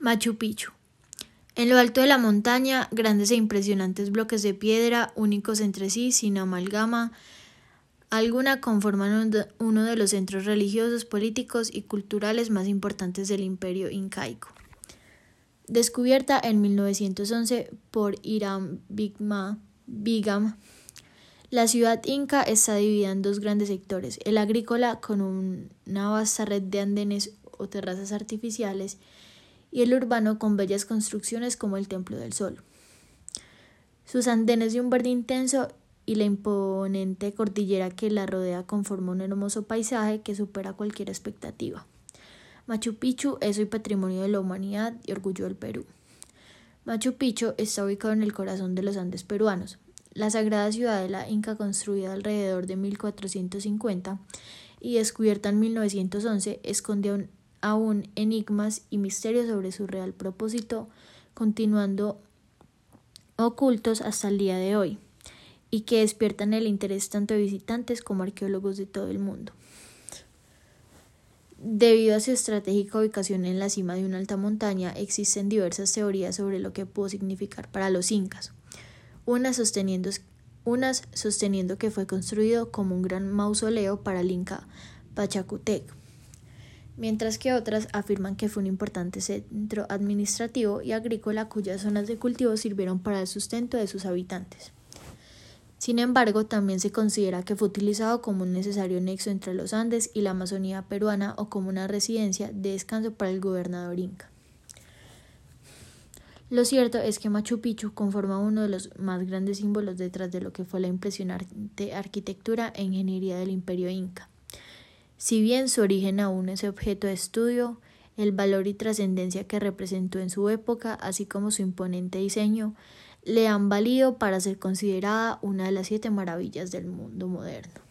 Machu Picchu. En lo alto de la montaña, grandes e impresionantes bloques de piedra, únicos entre sí, sin amalgama alguna, conforman uno de los centros religiosos, políticos y culturales más importantes del imperio incaico. Descubierta en 1911 por Iram Bigam, la ciudad inca está dividida en dos grandes sectores, el agrícola con una vasta red de andenes o terrazas artificiales y el urbano con bellas construcciones como el Templo del Sol. Sus andenes de un verde intenso y la imponente cordillera que la rodea conforman un hermoso paisaje que supera cualquier expectativa. Machu Picchu es hoy patrimonio de la humanidad y orgullo del Perú. Machu Picchu está ubicado en el corazón de los Andes peruanos. La sagrada ciudadela inca construida alrededor de 1450 y descubierta en 1911 esconde un aún enigmas y misterios sobre su real propósito, continuando ocultos hasta el día de hoy, y que despiertan el interés tanto de visitantes como arqueólogos de todo el mundo. Debido a su estratégica ubicación en la cima de una alta montaña, existen diversas teorías sobre lo que pudo significar para los incas, unas sosteniendo, sosteniendo que fue construido como un gran mausoleo para el inca Pachacutec, mientras que otras afirman que fue un importante centro administrativo y agrícola cuyas zonas de cultivo sirvieron para el sustento de sus habitantes. Sin embargo, también se considera que fue utilizado como un necesario nexo entre los Andes y la Amazonía peruana o como una residencia de descanso para el gobernador inca. Lo cierto es que Machu Picchu conforma uno de los más grandes símbolos detrás de lo que fue la impresionante arquitectura e ingeniería del imperio inca. Si bien su origen aún es objeto de estudio, el valor y trascendencia que representó en su época, así como su imponente diseño, le han valido para ser considerada una de las siete maravillas del mundo moderno.